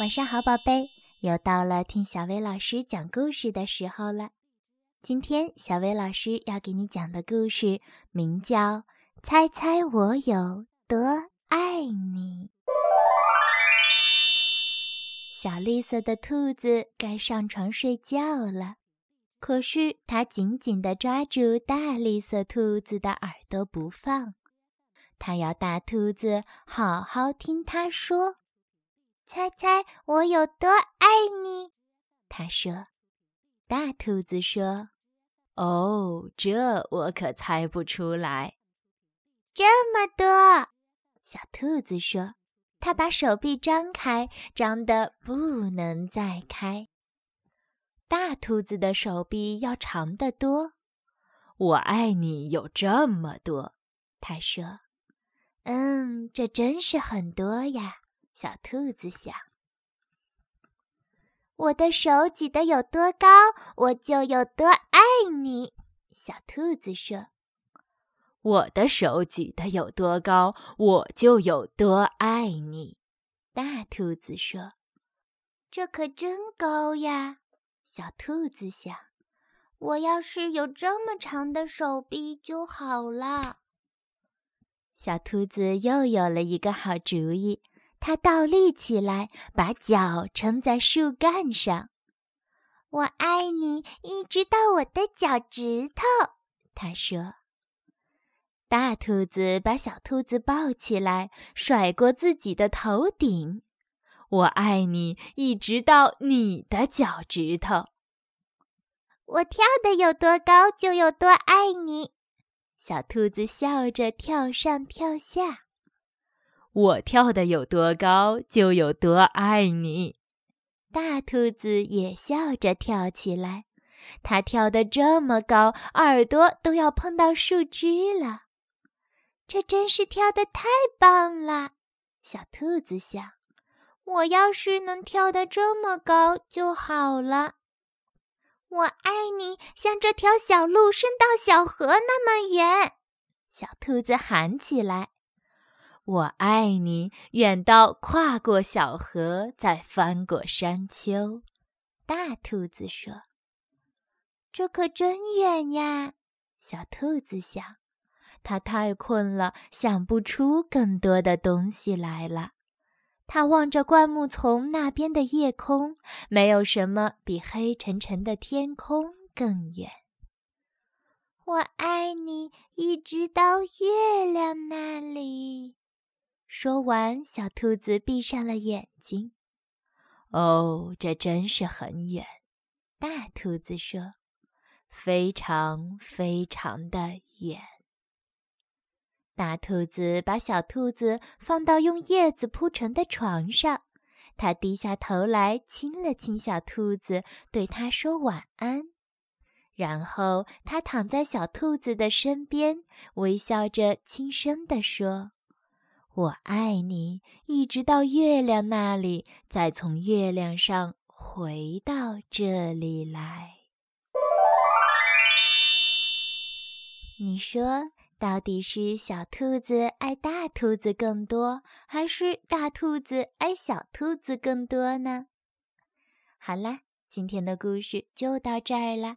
晚上好，宝贝，又到了听小薇老师讲故事的时候了。今天小薇老师要给你讲的故事名叫《猜猜我有多爱你》。小绿色的兔子该上床睡觉了，可是它紧紧地抓住大绿色兔子的耳朵不放，它要大兔子好好听它说。猜猜我有多爱你？他说。大兔子说：“哦，这我可猜不出来。”这么多，小兔子说。它把手臂张开，张得不能再开。大兔子的手臂要长得多。我爱你有这么多，他说。嗯，这真是很多呀。小兔子想：“我的手举得有多高，我就有多爱你。”小兔子说：“我的手举得有多高，我就有多爱你。”大兔子说：“这可真高呀！”小兔子想：“我要是有这么长的手臂就好了。”小兔子又有了一个好主意。它倒立起来，把脚撑在树干上。我爱你，一直到我的脚趾头。他说。大兔子把小兔子抱起来，甩过自己的头顶。我爱你，一直到你的脚趾头。我跳得有多高，就有多爱你。小兔子笑着跳上跳下。我跳得有多高，就有多爱你。大兔子也笑着跳起来，它跳得这么高，耳朵都要碰到树枝了。这真是跳得太棒了，小兔子想。我要是能跳得这么高就好了。我爱你，像这条小路伸到小河那么远。小兔子喊起来。我爱你，远到跨过小河，再翻过山丘。大兔子说：“这可真远呀！”小兔子想，它太困了，想不出更多的东西来了。它望着灌木丛那边的夜空，没有什么比黑沉沉的天空更远。我爱你，一直到月亮那。说完，小兔子闭上了眼睛。哦，这真是很远，大兔子说：“非常非常的远。”大兔子把小兔子放到用叶子铺成的床上，它低下头来亲了亲小兔子，对它说晚安。然后，它躺在小兔子的身边，微笑着轻声地说。我爱你，一直到月亮那里，再从月亮上回到这里来。你说，到底是小兔子爱大兔子更多，还是大兔子爱小兔子更多呢？好啦，今天的故事就到这儿啦。